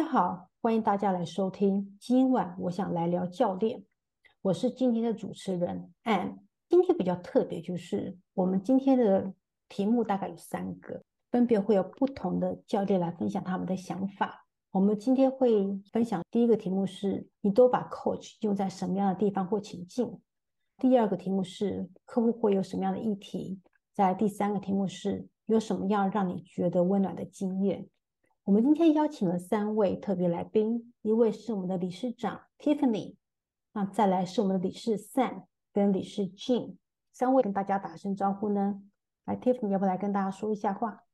大家好，欢迎大家来收听。今晚我想来聊教练，我是今天的主持人 a n。今天比较特别，就是我们今天的题目大概有三个，分别会有不同的教练来分享他们的想法。我们今天会分享第一个题目是：你都把 coach 用在什么样的地方或情境？第二个题目是：客户会有什么样的议题？在第三个题目是：有什么样让你觉得温暖的经验？我们今天邀请了三位特别来宾，一位是我们的理事长 Tiffany，那再来是我们的理事 Sam 跟理事 Jean，三位跟大家打声招呼呢。来，Tiffany 要不要来跟大家说一下话？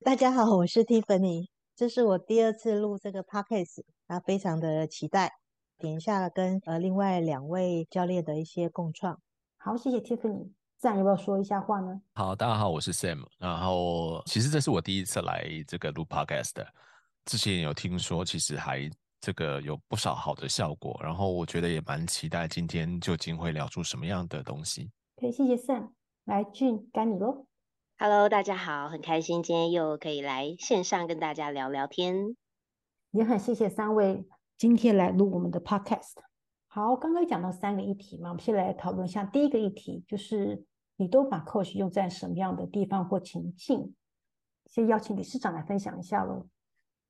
大家好，我是 Tiffany，这是我第二次录这个 Podcast，啊，非常的期待。点一下跟呃另外两位教练的一些共创。好，谢谢 Tiffany。Sam 要不要说一下话呢？好，大家好，我是 Sam。然后其实这是我第一次来这个录 Podcast 的，之前有听说，其实还这个有不少好的效果。然后我觉得也蛮期待今天究竟会聊出什么样的东西。可以，谢谢 Sam。来，Jean，该你喽。Hello，大家好，很开心今天又可以来线上跟大家聊聊天。也很谢谢三位今天来录我们的 Podcast。好，刚刚讲到三个议题嘛，我们先来讨论一下第一个议题，就是你都把 coach 用在什么样的地方或情境？先邀请理事长来分享一下喽。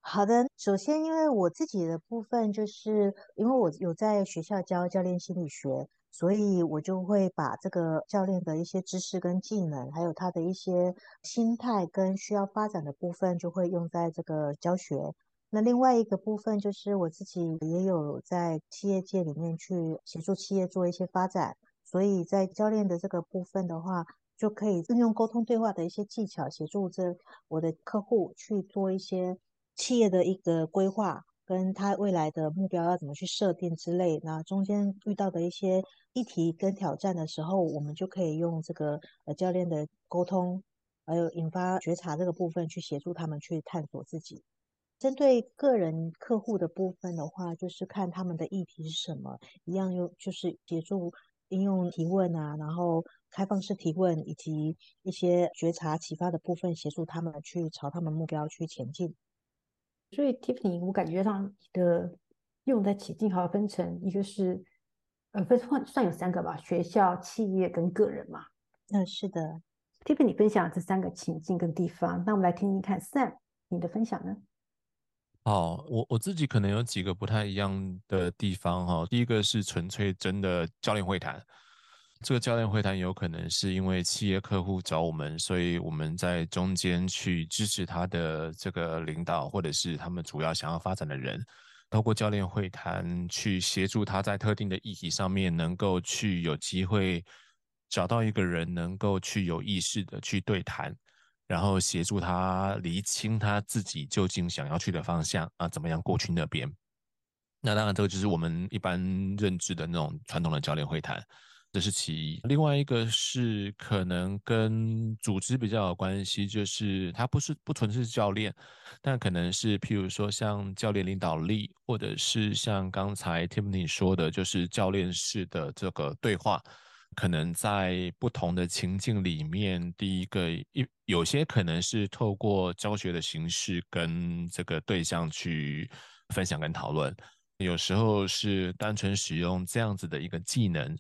好的，首先因为我自己的部分，就是因为我有在学校教教练心理学，所以我就会把这个教练的一些知识跟技能，还有他的一些心态跟需要发展的部分，就会用在这个教学。那另外一个部分就是我自己也有在企业界里面去协助企业做一些发展，所以在教练的这个部分的话，就可以运用沟通对话的一些技巧，协助这我的客户去做一些企业的一个规划，跟他未来的目标要怎么去设定之类。那中间遇到的一些议题跟挑战的时候，我们就可以用这个呃教练的沟通，还有引发觉察这个部分去协助他们去探索自己。针对个人客户的部分的话，就是看他们的议题是什么，一样又就是协助应用提问啊，然后开放式提问以及一些觉察启发的部分，协助他们去朝他们目标去前进。所以 Tiffany，我感觉上你的用在情境好分成一个是呃分算算有三个吧，学校、企业跟个人嘛。嗯，是的。Tiffany 分享这三个情境跟地方，那我们来听听看 Sam 你的分享呢？好，我我自己可能有几个不太一样的地方哈。第一个是纯粹真的教练会谈，这个教练会谈有可能是因为企业客户找我们，所以我们在中间去支持他的这个领导，或者是他们主要想要发展的人，透过教练会谈去协助他在特定的议题上面能够去有机会找到一个人，能够去有意识的去对谈。然后协助他厘清他自己究竟想要去的方向啊，怎么样过去那边？那当然，这个就是我们一般认知的那种传统的教练会谈，这是其一。另外一个是可能跟组织比较有关系，就是他不是不纯粹是教练，但可能是譬如说像教练领导力，或者是像刚才 Tiffany 说的，就是教练式的这个对话。可能在不同的情境里面，第一个一有些可能是透过教学的形式跟这个对象去分享跟讨论，有时候是单纯使用这样子的一个技能，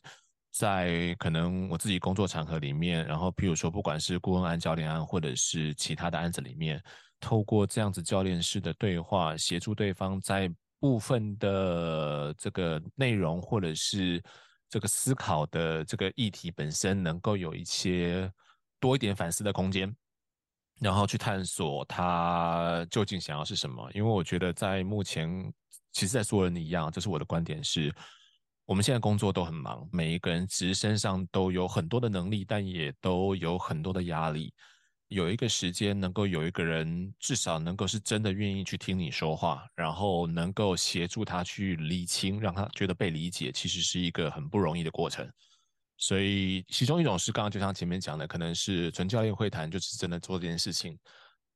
在可能我自己工作场合里面，然后譬如说不管是顾问案、教练案，或者是其他的案子里面，透过这样子教练式的对话，协助对方在部分的这个内容或者是。这个思考的这个议题本身能够有一些多一点反思的空间，然后去探索他究竟想要是什么。因为我觉得在目前，其实，在所有人一样，这是我的观点是，我们现在工作都很忙，每一个人其实身上都有很多的能力，但也都有很多的压力。有一个时间，能够有一个人，至少能够是真的愿意去听你说话，然后能够协助他去理清，让他觉得被理解，其实是一个很不容易的过程。所以，其中一种是刚刚就像前面讲的，可能是纯教练会谈，就是真的做这件事情。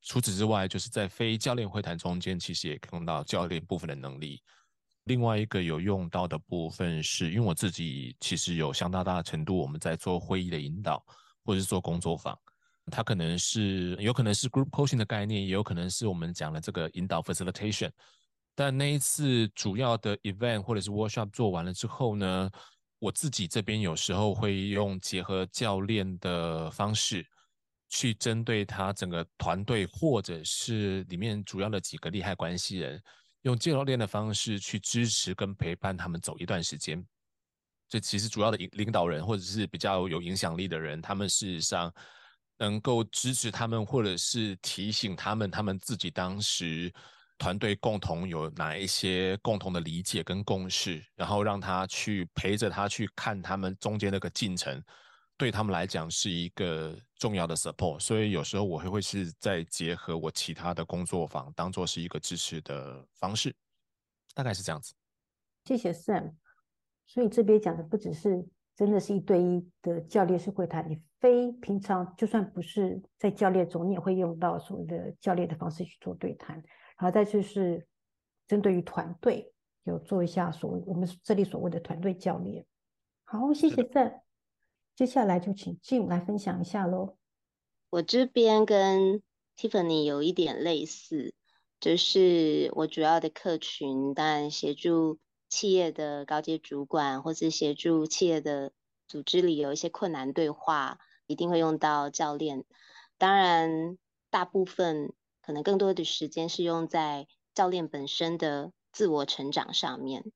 除此之外，就是在非教练会谈中间，其实也用到教练部分的能力。另外一个有用到的部分是，因为我自己其实有相当大的程度，我们在做会议的引导，或者是做工作坊。它可能是有可能是 group coaching 的概念，也有可能是我们讲的这个引导 facilitation。但那一次主要的 event 或者是 workshop 做完了之后呢，我自己这边有时候会用结合教练的方式，去针对他整个团队或者是里面主要的几个利害关系人，用教练的方式去支持跟陪伴他们走一段时间。这其实主要的领领导人或者是比较有影响力的人，他们事实上能够支持他们，或者是提醒他们，他们自己当时团队共同有哪一些共同的理解跟共识，然后让他去陪着他去看他们中间那个进程，对他们来讲是一个重要的 support。所以有时候我会会是再结合我其他的工作坊，当做是一个支持的方式，大概是这样子。谢谢 Sam。所以这边讲的不只是真的是一对一的教练式会谈，你非平常就算不是在教练中，你也会用到所谓的教练的方式去做对谈。然后再就是针对于团队，有做一下所谓我们这里所谓的团队教练。好，谢谢 Sam。接下来就请 Jim 来分享一下喽。我这边跟 Tiffany 有一点类似，就是我主要的客群，但协助。企业的高阶主管，或是协助企业的组织里有一些困难对话，一定会用到教练。当然，大部分可能更多的时间是用在教练本身的自我成长上面，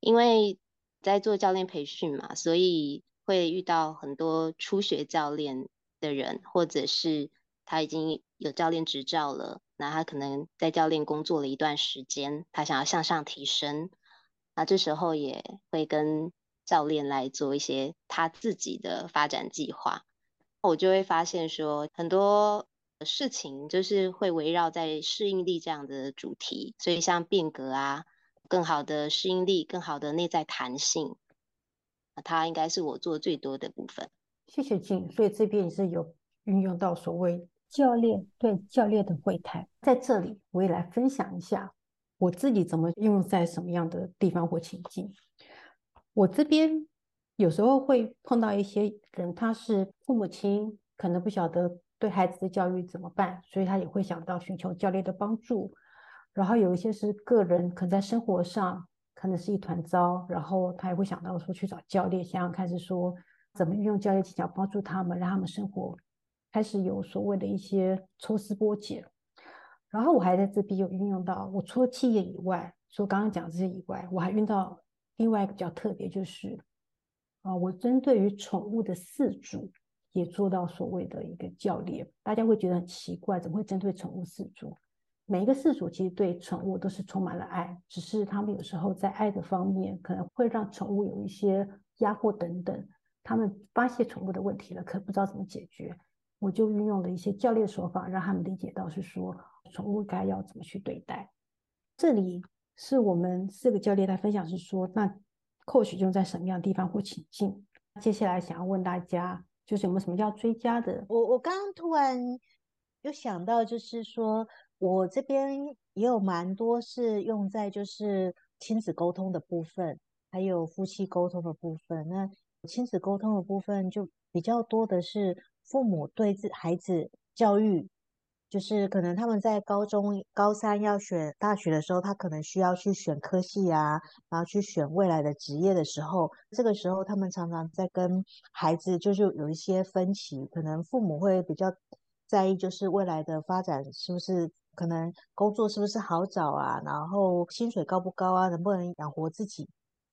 因为在做教练培训嘛，所以会遇到很多初学教练的人，或者是他已经有教练执照了，那他可能在教练工作了一段时间，他想要向上提升。那这时候也会跟教练来做一些他自己的发展计划，我就会发现说很多事情就是会围绕在适应力这样的主题，所以像变革啊，更好的适应力，更好的内在弹性，它应该是我做最多的部分。谢谢静，所以这边也是有运用到所谓教练对教练的会谈，在这里我也来分享一下。我自己怎么用在什么样的地方或情境？我这边有时候会碰到一些人，他是父母亲，可能不晓得对孩子的教育怎么办，所以他也会想到寻求教练的帮助。然后有一些是个人，可能在生活上可能是一团糟，然后他也会想到说去找教练，想想看是说怎么运用教练技巧帮助他们，让他们生活开始有所谓的一些抽丝剥茧。然后我还在这边有运用到，我除了企业以外，说刚刚讲这些以外，我还运到另外一个比较特别，就是啊，我针对于宠物的饲主也做到所谓的一个教练。大家会觉得很奇怪，怎么会针对宠物饲主？每一个饲主其实对宠物都是充满了爱，只是他们有时候在爱的方面可能会让宠物有一些压迫等等，他们发现宠物的问题了，可不知道怎么解决。我就运用了一些教练手法，让他们理解到是说。宠物该要怎么去对待？这里是我们四个教练来分享，是说那扣取用在什么样的地方或情境？接下来想要问大家，就是有没有什么要追加的？我我刚刚突然有想到，就是说我这边也有蛮多是用在就是亲子沟通的部分，还有夫妻沟通的部分。那亲子沟通的部分就比较多的是父母对自孩子教育。就是可能他们在高中高三要选大学的时候，他可能需要去选科系啊，然后去选未来的职业的时候，这个时候他们常常在跟孩子就是有一些分歧，可能父母会比较在意，就是未来的发展是不是可能工作是不是好找啊，然后薪水高不高啊，能不能养活自己？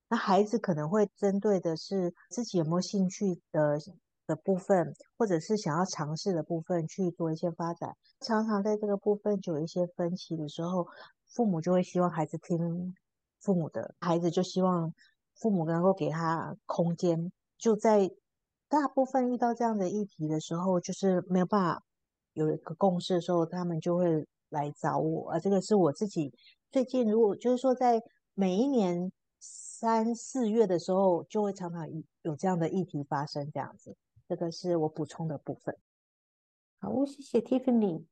那孩子可能会针对的是自己有没有兴趣的。的部分，或者是想要尝试的部分去做一些发展，常常在这个部分就有一些分歧的时候，父母就会希望孩子听父母的，孩子就希望父母能够给他空间。就在大部分遇到这样的议题的时候，就是没有办法有一个共识的时候，他们就会来找我。而这个是我自己最近，如果就是说在每一年三四月的时候，就会常常有这样的议题发生，这样子。这个是我补充的部分。好，谢谢 Tiffany。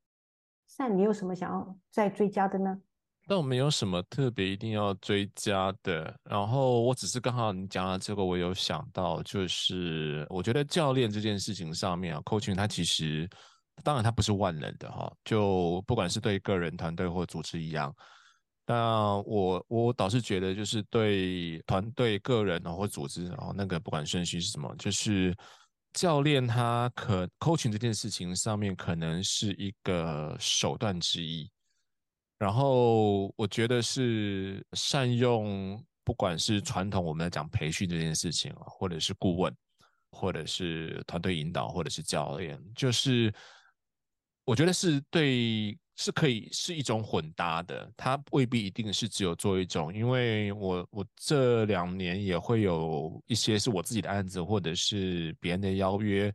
善你有什么想要再追加的呢？但我没有什么特别一定要追加的。然后我只是刚好你讲到这个，我有想到，就是我觉得教练这件事情上面啊，coaching 它其实当然它不是万能的哈。就不管是对个人、团队或组织一样，那我我倒是觉得，就是对团队、个人或组织，然后那个不管顺序是什么，就是教练他可 coaching 这件事情上面可能是一个手段之一。然后我觉得是善用，不管是传统我们在讲培训这件事情，或者是顾问，或者是团队引导，或者是教练，就是我觉得是对。是可以是一种混搭的，它未必一定是只有做一种。因为我我这两年也会有一些是我自己的案子，或者是别人的邀约，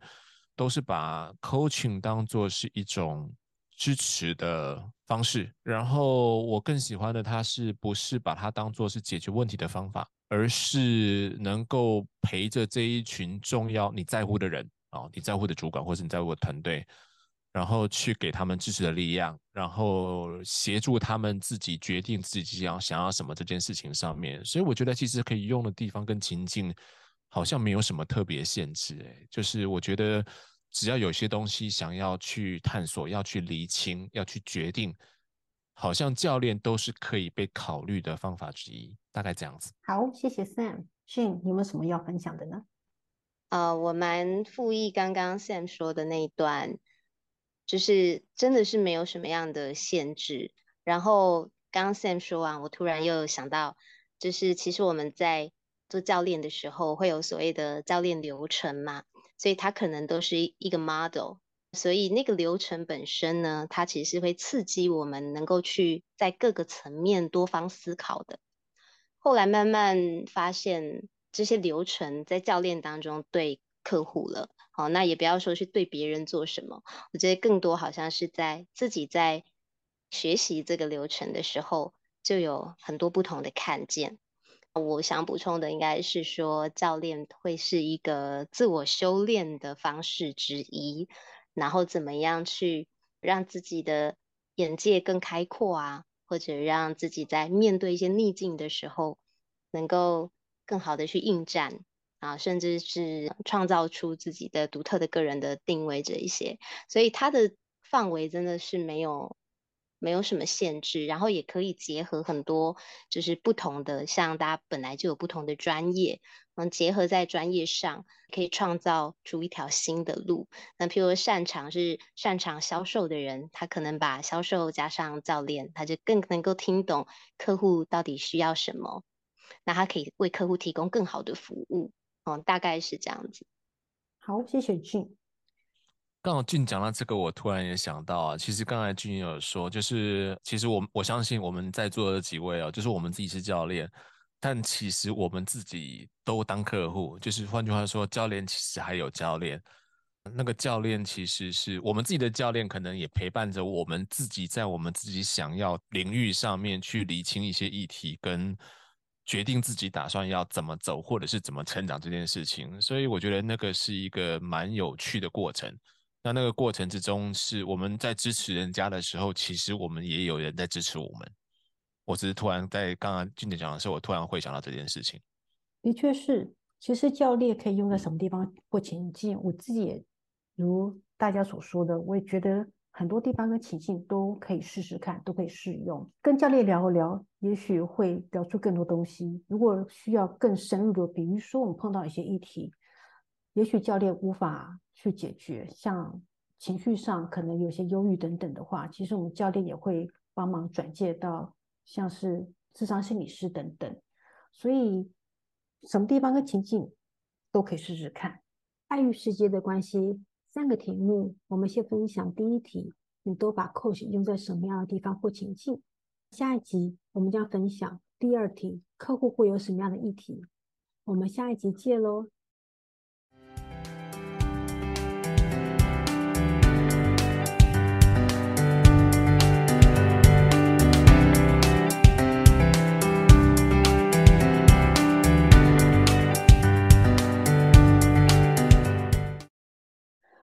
都是把 coaching 当做是一种支持的方式。然后我更喜欢的，它是不是把它当做是解决问题的方法，而是能够陪着这一群重要你在乎的人啊，你在乎的主管，或者你在乎的团队。然后去给他们支持的力量，然后协助他们自己决定自己要想要什么这件事情上面，所以我觉得其实可以用的地方跟情境好像没有什么特别限制，哎，就是我觉得只要有些东西想要去探索、要去厘清、要去决定，好像教练都是可以被考虑的方法之一，大概这样子。好，谢谢 Sam。你有没有什么要分享的呢？呃，我蛮附议刚刚 Sam 说的那一段。就是真的是没有什么样的限制。然后刚 Sam 说完，我突然又想到，就是其实我们在做教练的时候会有所谓的教练流程嘛，所以它可能都是一个 model。所以那个流程本身呢，它其实是会刺激我们能够去在各个层面多方思考的。后来慢慢发现，这些流程在教练当中对客户了。好，那也不要说去对别人做什么，我觉得更多好像是在自己在学习这个流程的时候，就有很多不同的看见。我想补充的应该是说，教练会是一个自我修炼的方式之一，然后怎么样去让自己的眼界更开阔啊，或者让自己在面对一些逆境的时候，能够更好的去应战。啊，甚至是创造出自己的独特的个人的定位这一些，所以它的范围真的是没有没有什么限制，然后也可以结合很多就是不同的，像大家本来就有不同的专业，嗯，结合在专业上，可以创造出一条新的路。那譬如擅长是擅长销售的人，他可能把销售加上教练，他就更能够听懂客户到底需要什么，那他可以为客户提供更好的服务。哦，大概是这样子。好，谢谢俊。刚好俊讲到这个，我突然也想到啊，其实刚才俊也有说，就是其实我我相信我们在座的几位哦，就是我们自己是教练，但其实我们自己都当客户。就是换句话说，教练其实还有教练，那个教练其实是我们自己的教练，可能也陪伴着我们自己，在我们自己想要领域上面去理清一些议题跟。决定自己打算要怎么走，或者是怎么成长这件事情，所以我觉得那个是一个蛮有趣的过程。那那个过程之中，是我们在支持人家的时候，其实我们也有人在支持我们。我只是突然在刚刚俊杰讲的时候，我突然会想到这件事情。的确是，其实教练可以用在什么地方或情境，我自己也如大家所说的，我也觉得。很多地方跟情境都可以试试看，都可以试用。跟教练聊一聊，也许会聊出更多东西。如果需要更深入的，比如说我们碰到一些议题，也许教练无法去解决，像情绪上可能有些忧郁等等的话，其实我们教练也会帮忙转介到像是智商心理师等等。所以什么地方跟情境都可以试试看。爱与时间的关系。三个题目，我们先分享第一题，你都把 coach 用在什么样的地方或情境？下一集我们将分享第二题，客户会有什么样的议题？我们下一集见喽。